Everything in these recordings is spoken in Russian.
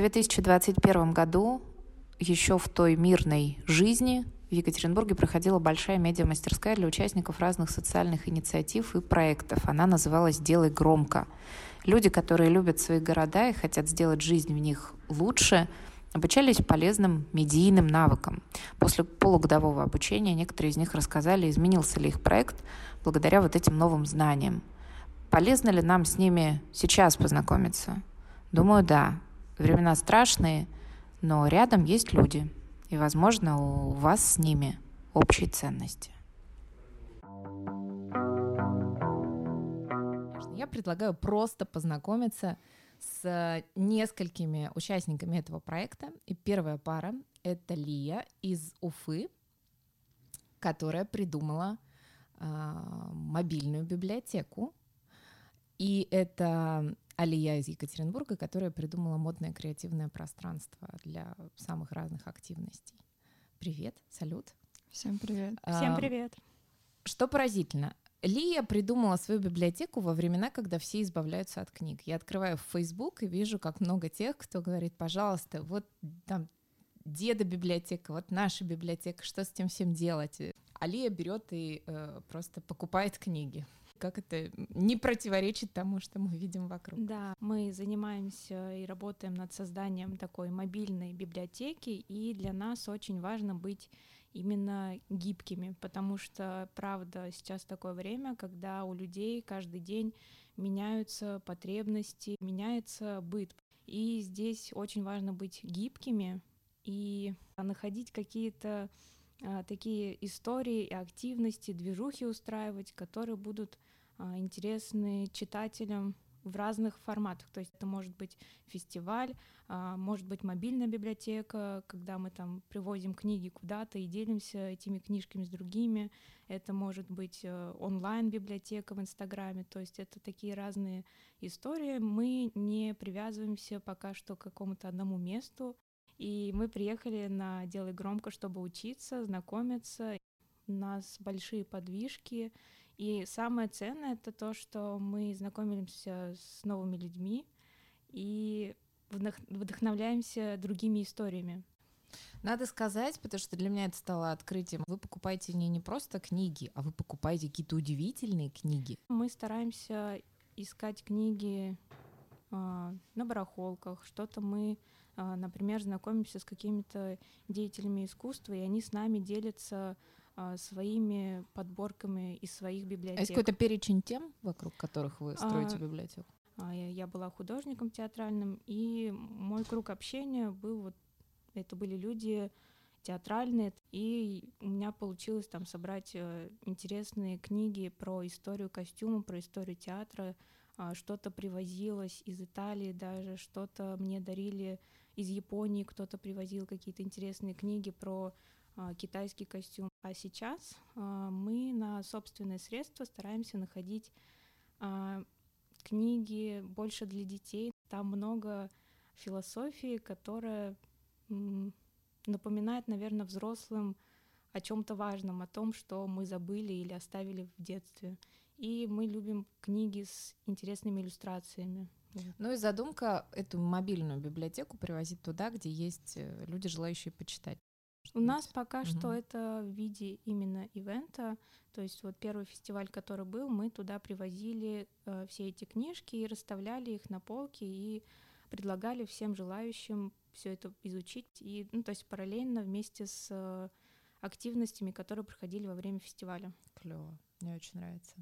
2021 году, еще в той мирной жизни, в Екатеринбурге проходила большая медиа-мастерская для участников разных социальных инициатив и проектов. Она называлась «Делай громко». Люди, которые любят свои города и хотят сделать жизнь в них лучше, обучались полезным медийным навыкам. После полугодового обучения некоторые из них рассказали, изменился ли их проект благодаря вот этим новым знаниям. Полезно ли нам с ними сейчас познакомиться? Думаю, да. Времена страшные, но рядом есть люди, и, возможно, у вас с ними общие ценности. Я предлагаю просто познакомиться с несколькими участниками этого проекта. И первая пара — это Лия из Уфы, которая придумала э, мобильную библиотеку. И это Алия из Екатеринбурга, которая придумала модное креативное пространство для самых разных активностей. Привет, салют. Всем привет. Всем привет. Что поразительно, Лия придумала свою библиотеку во времена, когда все избавляются от книг. Я открываю в Facebook и вижу, как много тех, кто говорит, пожалуйста, вот там деда библиотека, вот наша библиотека, что с этим всем делать? А Лия берет и э, просто покупает книги. Как это не противоречит тому, что мы видим вокруг? Да, мы занимаемся и работаем над созданием такой мобильной библиотеки, и для нас очень важно быть именно гибкими, потому что, правда, сейчас такое время, когда у людей каждый день меняются потребности, меняется быт. И здесь очень важно быть гибкими и находить какие-то а, такие истории и активности, движухи устраивать, которые будут интересны читателям в разных форматах. То есть это может быть фестиваль, а, может быть мобильная библиотека, когда мы там привозим книги куда-то и делимся этими книжками с другими. Это может быть э, онлайн-библиотека в Инстаграме. То есть это такие разные истории. Мы не привязываемся пока что к какому-то одному месту. И мы приехали на «Делай громко», чтобы учиться, знакомиться. У нас большие подвижки, и самое ценное это то, что мы знакомимся с новыми людьми и вдохновляемся другими историями. Надо сказать, потому что для меня это стало открытием. Вы покупаете не, не просто книги, а вы покупаете какие-то удивительные книги. Мы стараемся искать книги э, на барахолках. Что-то мы, э, например, знакомимся с какими-то деятелями искусства, и они с нами делятся своими подборками из своих библиотек. А есть какой-то перечень тем, вокруг которых вы строите а, библиотеку? Я, была художником театральным, и мой круг общения был вот это были люди театральные, и у меня получилось там собрать э, интересные книги про историю костюма, про историю театра, э, что-то привозилось из Италии даже, что-то мне дарили из Японии, кто-то привозил какие-то интересные книги про китайский костюм. А сейчас а, мы на собственные средства стараемся находить а, книги больше для детей. Там много философии, которая напоминает, наверное, взрослым о чем-то важном, о том, что мы забыли или оставили в детстве. И мы любим книги с интересными иллюстрациями. Ну и задумка эту мобильную библиотеку привозить туда, где есть э, люди, желающие почитать. У нас пока угу. что это в виде именно ивента. То есть вот первый фестиваль, который был, мы туда привозили э, все эти книжки и расставляли их на полке и предлагали всем желающим все это изучить. И, ну, то есть параллельно вместе с э, активностями, которые проходили во время фестиваля. Клево, мне очень нравится.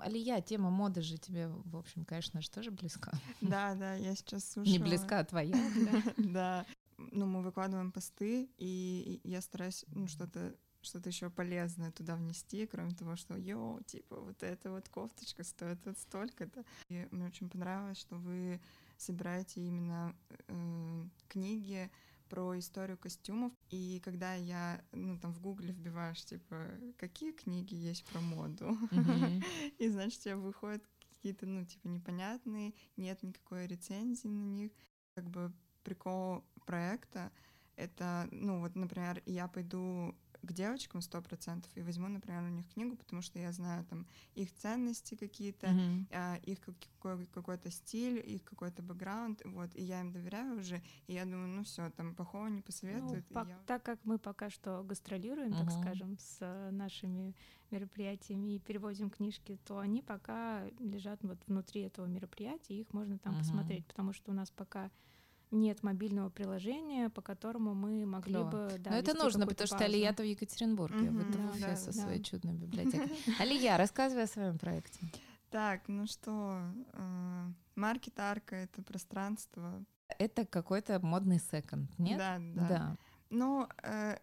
Алия, тема моды же тебе, в общем, конечно же, тоже близка. Да, да, я сейчас слушаю. Не близка, а твоя. Да ну, мы выкладываем посты, и я стараюсь ну, что-то что-то еще полезное туда внести, кроме того, что йоу, типа, вот эта вот кофточка стоит вот столько-то. И мне очень понравилось, что вы собираете именно э, книги про историю костюмов. И когда я, ну, там в гугле вбиваешь, типа, какие книги есть про моду, и, значит, тебе выходят какие-то, ну, типа, непонятные, нет никакой рецензии на них. Как бы прикол проекта — это, ну вот, например, я пойду к девочкам сто процентов и возьму, например, у них книгу, потому что я знаю там их ценности какие-то, mm-hmm. их какой- какой-то стиль, их какой-то бэкграунд, вот, и я им доверяю уже, и я думаю, ну все, там плохого не посоветуют. Ну, по- я... Так как мы пока что гастролируем, mm-hmm. так скажем, с э, нашими мероприятиями и перевозим книжки, то они пока лежат вот внутри этого мероприятия, их можно там mm-hmm. посмотреть, потому что у нас пока нет мобильного приложения, по которому мы могли Клево. бы... Да, Но это нужно, потому что Алия-то в Екатеринбурге, mm-hmm, вы да, в да, со да. своей чудной библиотекой. Алия, рассказывай о своем проекте. Так, ну что, э, маркет арка — это пространство. Это какой-то модный секонд, нет? Да, да. да. Ну, э,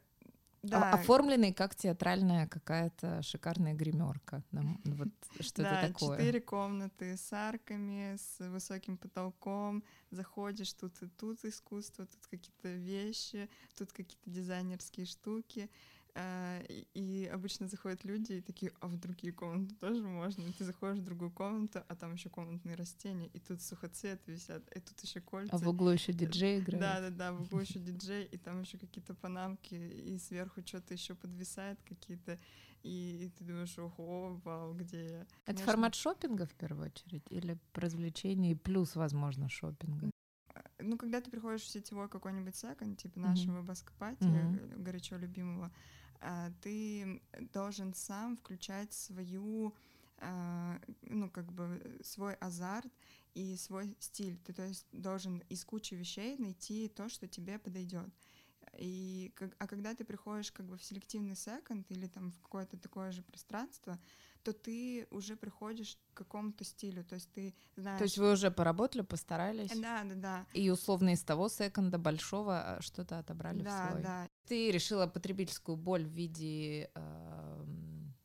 да. оформленный как театральная какая-то шикарная гримерка. Вот что да, это такое? четыре комнаты с арками, с высоким потолком. Заходишь, тут и тут искусство, тут какие-то вещи, тут какие-то дизайнерские штуки. А, и обычно заходят люди и такие, а в другие комнаты тоже можно. И ты заходишь в другую комнату, а там еще комнатные растения, и тут сухоцвет висят, и тут еще кольца. А в углу еще диджей играет. Да, да, да, в углу еще диджей, и там еще какие-то панамки, и сверху что-то еще подвисает какие-то. И, и ты думаешь, ого, вау, где я? Это Конечно... формат шопинга в первую очередь или развлечений плюс, возможно, шопинга? Ну, когда ты приходишь в сетевой какой-нибудь секонд, типа нашего mm-hmm. Баскопати, mm-hmm. горячо любимого, а, ты должен сам включать свою а, ну, как бы свой азарт и свой стиль. Ты, то есть, должен из кучи вещей найти то, что тебе подойдет. И, а когда ты приходишь как бы в селективный секонд или там в какое-то такое же пространство, то ты уже приходишь к какому-то стилю, то есть ты знаешь... То есть вы уже поработали, постарались? Да, да, да. И условно из того секонда большого а, что-то отобрали да, в свой. Да, Ты решила потребительскую боль в виде... Э,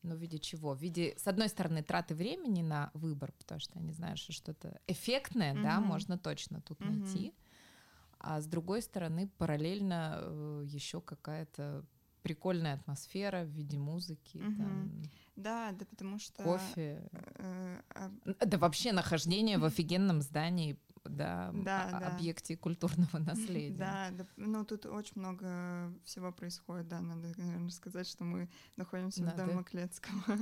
ну, в виде чего? В виде, с одной стороны, траты времени на выбор, потому что они знают, что что-то эффектное, mm-hmm. да, можно точно тут mm-hmm. найти. А с другой стороны, параллельно э, еще какая-то прикольная атмосфера в виде музыки. Mm-hmm. Там, да, да, потому что... Кофе. Э, э, да вообще нахождение в офигенном здании, да, да, да. объекте культурного наследия. Да, да, ну тут очень много всего происходит, да, надо, наверное, сказать, что мы находимся да, в. Маклецкого.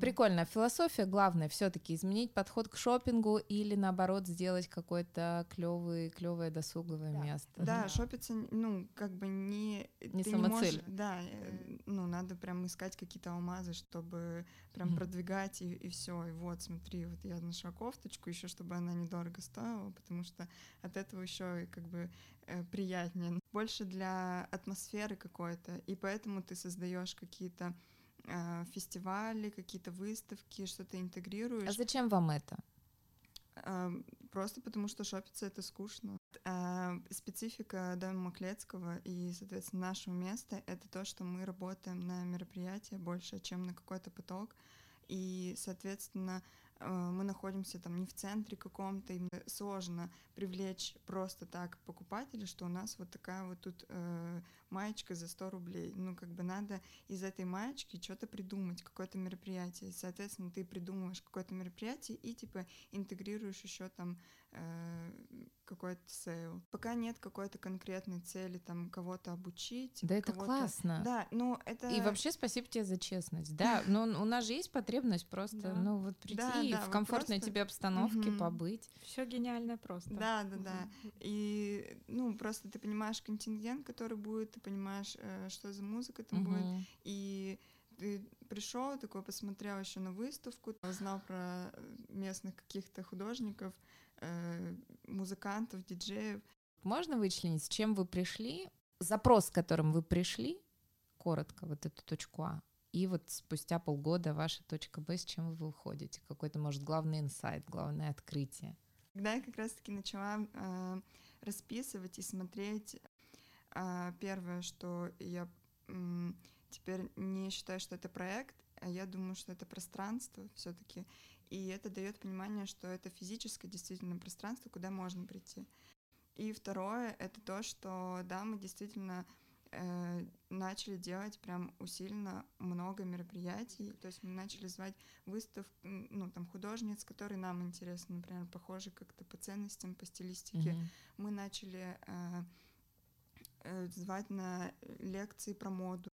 Прикольно. Философия главная все-таки изменить подход к шопингу или наоборот сделать какое-то клевое, клевое досуговое да. место. Да, да, шопиться, ну, как бы не... Не самоцель. Не да, э, ну, надо прям искать какие-то алмазы, чтобы прям mm-hmm. продвигать и, и все. И вот, смотри, вот я нашла кофточку, еще чтобы она недорого стоила, потому что от этого еще как бы э, приятнее. Больше для атмосферы какой-то. И поэтому ты создаешь какие-то э, фестивали, какие-то выставки, что-то интегрируешь. А зачем вам это? Э, просто потому что шопиться это скучно. Э, специфика дома Маклецкого и, соответственно, нашего места — это то, что мы работаем на мероприятия больше, чем на какой-то поток. И, соответственно, Э, мы находимся там не в центре каком-то, и сложно привлечь просто так покупателя, что у нас вот такая вот тут э, маечка за 100 рублей. Ну, как бы надо из этой маечки что-то придумать, какое-то мероприятие. Соответственно, ты придумываешь какое-то мероприятие и, типа, интегрируешь еще там какой-то sale. Пока нет какой-то конкретной цели, там, кого-то обучить. Да, это классно. Да, ну, это... И вообще спасибо тебе за честность. Да, но у нас же есть потребность просто, ну, вот прийти в комфортной тебе обстановке побыть. Все гениальное просто. Да, да, да. И, ну, просто ты понимаешь контингент, который будет, ты понимаешь, э, что за музыка там будет, и ты пришел такой, посмотрел еще на выставку, узнал про местных каких-то художников, э, музыкантов, диджеев. Можно вычленить, с чем вы пришли, запрос, с которым вы пришли, коротко, вот эту точку А, и вот спустя полгода ваша точка Б, с чем вы выходите? Какой-то, может, главный инсайт, главное открытие? Когда я как раз-таки начала э, расписывать и смотреть, э, первое, что я э, теперь не считаю, что это проект, а я думаю, что это пространство все-таки. И это дает понимание, что это физическое действительно пространство, куда можно прийти. И второе — это то, что, да, мы действительно э, начали делать прям усиленно много мероприятий. То есть мы начали звать выстав, ну, там, художниц, которые нам интересны, например, похожи как-то по ценностям, по стилистике. Mm-hmm. Мы начали э, э, звать на лекции про моду.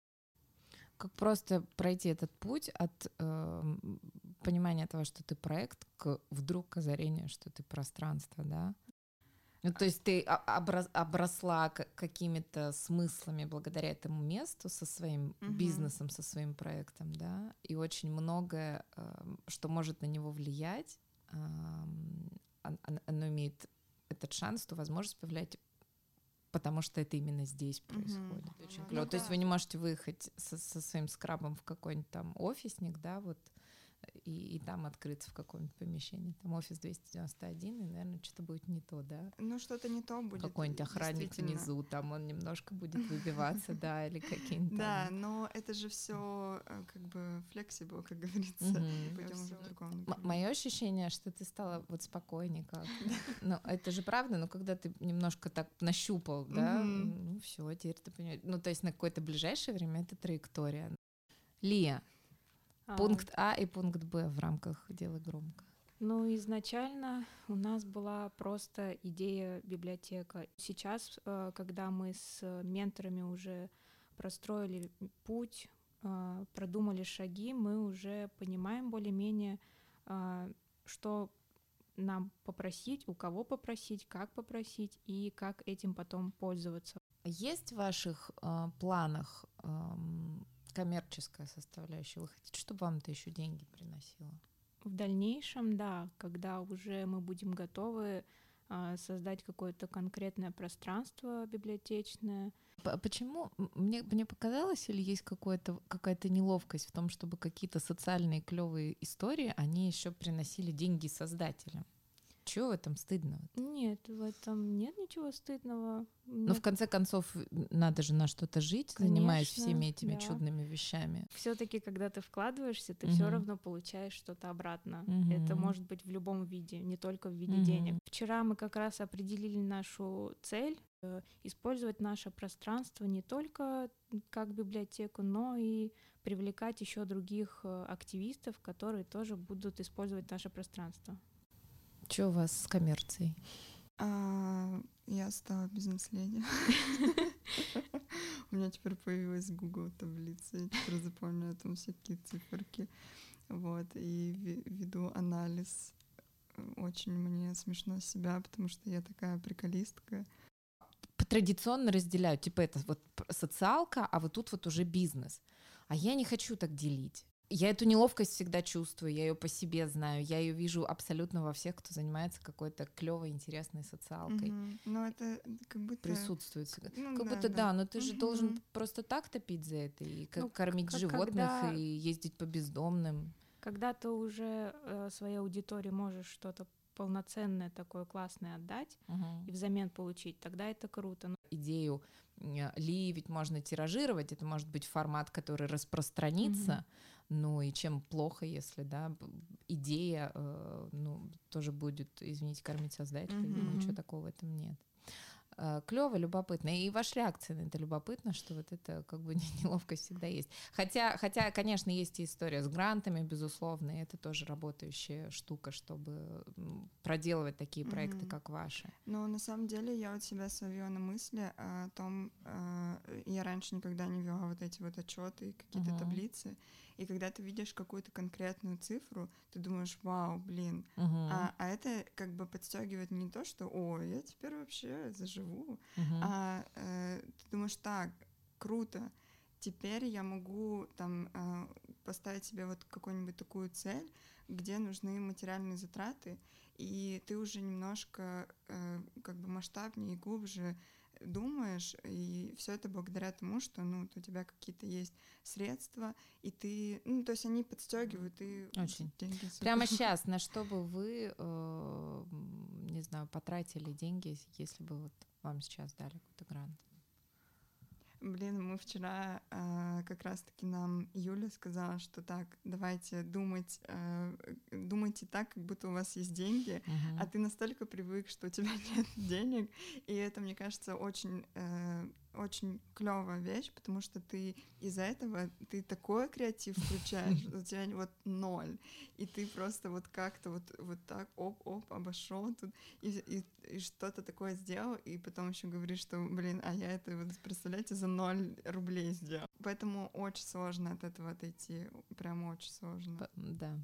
Как просто пройти этот путь от э, понимания того, что ты проект, к вдруг озарению, что ты пространство, да? Ну, то есть ты оброс, обросла какими-то смыслами благодаря этому месту со своим угу. бизнесом, со своим проектом, да, и очень многое, э, что может на него влиять, э, оно имеет этот шанс, ту возможность повлиять потому что это именно здесь происходит. Mm-hmm. Очень клево. Ну, То есть вы не можете выехать со, со своим скрабом в какой-нибудь там офисник, да, вот и, и там открыться в каком-нибудь помещении. Там офис 291, и, наверное, что-то будет не то, да? Ну, что-то не то будет. Какой-нибудь охранник внизу, там он немножко будет выбиваться, да, или какие-нибудь. Да, но это же все э, как бы флексибл, как говорится. Мое ощущение, что ты стала вот спокойнее как. Ну, это же правда, но когда ты немножко так нащупал, да, ну все, теперь ты понимаешь. Ну, то есть на какое-то ближайшее время это траектория. Лия, а. Пункт А и пункт Б в рамках дела громко. Ну, изначально у нас была просто идея библиотека. Сейчас, э, когда мы с менторами уже простроили путь, э, продумали шаги, мы уже понимаем более-менее, э, что нам попросить, у кого попросить, как попросить и как этим потом пользоваться. Есть в ваших э, планах эм, коммерческая составляющая. Вы хотите, чтобы вам это еще деньги приносило? В дальнейшем, да, когда уже мы будем готовы а, создать какое-то конкретное пространство библиотечное. Почему мне, мне показалось, или есть какое-то, какая-то неловкость в том, чтобы какие-то социальные клевые истории, они еще приносили деньги создателям? Чего в этом стыдного? Нет, в этом нет ничего стыдного. Но в конце концов надо же на что-то жить, Конечно, занимаясь всеми этими да. чудными вещами. Все-таки, когда ты вкладываешься, ты угу. все равно получаешь что-то обратно. Угу. Это может быть в любом виде, не только в виде угу. денег. Вчера мы как раз определили нашу цель э, использовать наше пространство не только как библиотеку, но и привлекать еще других э, активистов, которые тоже будут использовать наше пространство. Что у вас с коммерцией? А, я стала бизнес-леди. У меня теперь появилась Google таблица, я теперь запомню там всякие циферки. Вот, и веду анализ. Очень мне смешно себя, потому что я такая приколистка. Традиционно разделяю, типа это вот социалка, а вот тут вот уже бизнес. А я не хочу так делить. Я эту неловкость всегда чувствую, я ее по себе знаю, я ее вижу абсолютно во всех, кто занимается какой-то клевой, интересной социалкой. Mm-hmm. Но это как будто присутствует, ну, как да, будто да. да, но ты mm-hmm. же должен просто так топить за это и ну, кормить как, животных когда... и ездить по бездомным. Когда ты уже э, своей аудитории можешь что-то полноценное такое классное отдать uh-huh. и взамен получить, тогда это круто. Ну, идею ли ведь можно тиражировать, это может быть формат, который распространится, uh-huh ну и чем плохо, если, да, идея, э, ну, тоже будет, извините, кормить создателя, mm-hmm. ничего такого в этом нет. Э, Клево, любопытно. И ваша реакция на это любопытно, что вот это как бы неловкость всегда есть. Хотя, хотя, конечно, есть и история с грантами, безусловно, и это тоже работающая штука, чтобы проделывать такие проекты, mm-hmm. как ваши. Ну, на самом деле, я вот себя словила на мысли о том, э, я раньше никогда не вела вот эти вот отчеты, какие-то mm-hmm. таблицы, и когда ты видишь какую-то конкретную цифру, ты думаешь, вау, блин. Uh-huh. А, а это как бы подстегивает не то, что, о, я теперь вообще заживу, uh-huh. а э, ты думаешь, так, круто, теперь я могу там э, поставить себе вот какую-нибудь такую цель, где нужны материальные затраты, и ты уже немножко э, как бы масштабнее и глубже думаешь, и все это благодаря тому, что ну, у тебя какие-то есть средства, и ты, ну, то есть они подстегивают и Очень. деньги. Прямо сейчас, на что бы вы, э, не знаю, потратили деньги, если бы вот вам сейчас дали какой-то грант? Блин, мы вчера э, как раз-таки нам Юля сказала, что так, давайте думать, э, думайте так, как будто у вас есть деньги, uh-huh. а ты настолько привык, что у тебя нет денег, и это, мне кажется, очень э, очень клевая вещь, потому что ты из-за этого ты такой креатив включаешь, у тебя вот ноль, и ты просто вот как-то вот вот так оп-оп обошел тут и, и, и что-то такое сделал, и потом еще говоришь, что блин, а я это вот представляете за ноль рублей сделал, поэтому очень сложно от этого отойти, прям очень сложно. Да.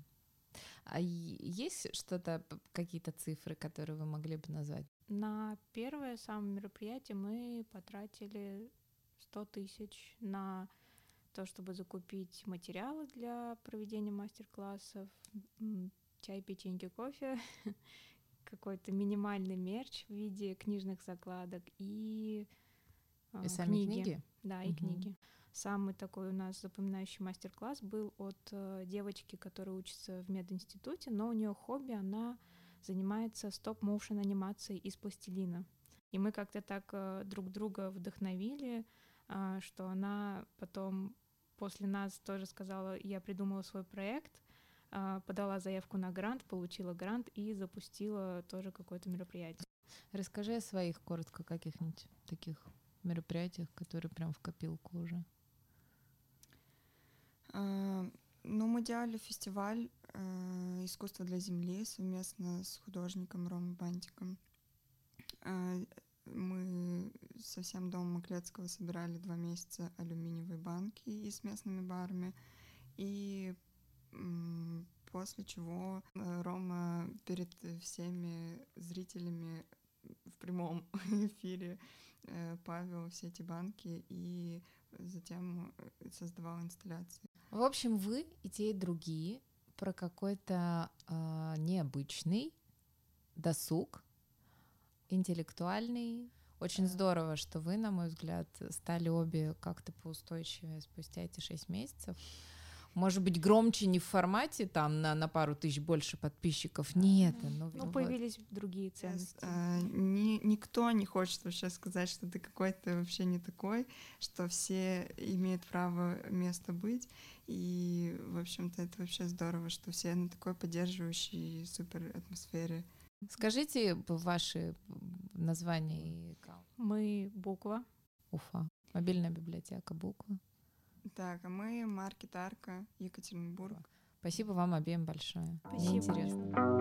А есть что-то, какие-то цифры, которые вы могли бы назвать? На первое самое мероприятие мы потратили 100 тысяч на то, чтобы закупить материалы для проведения мастер-классов, чай, печеньки, кофе, какой-то минимальный мерч в виде книжных закладок и, и э, сами книги. книги? Да, и угу. книги. Самый такой у нас запоминающий мастер-класс был от э, девочки, которая учится в мединституте, но у нее хобби, она занимается стоп-моушен анимацией из пластилина. И мы как-то так э, друг друга вдохновили, э, что она потом после нас тоже сказала, я придумала свой проект, подала заявку на грант, получила грант и запустила тоже какое-то мероприятие. Расскажи о своих коротко каких-нибудь таких мероприятиях, которые прям в копилку уже. А, ну, мы делали фестиваль э, искусства для земли совместно с художником Ромой Бантиком. Э, мы со всем домом Маклецкого собирали два месяца алюминиевые банки и с местными барами. И э, после чего э, Рома перед всеми зрителями в прямом эфире э, Павел все эти банки и затем э, создавал инсталляции. В общем, вы и те, и другие про какой-то э, необычный досуг, интеллектуальный. Очень да. здорово, что вы, на мой взгляд, стали обе как-то поустойчивее спустя эти шесть месяцев может быть, громче не в формате там на, на пару тысяч больше подписчиков, нет. Ну, ну появились вот. другие ценности. А, ни, никто не хочет вообще сказать, что ты какой-то вообще не такой, что все имеют право место быть, и, в общем-то, это вообще здорово, что все на такой поддерживающей супер атмосфере. Скажите ваши названия и Мы буква. Уфа. Мобильная библиотека буква. Так, а мы Маркет Арка, Екатеринбург. Спасибо вам обеим большое. Спасибо. Мне интересно.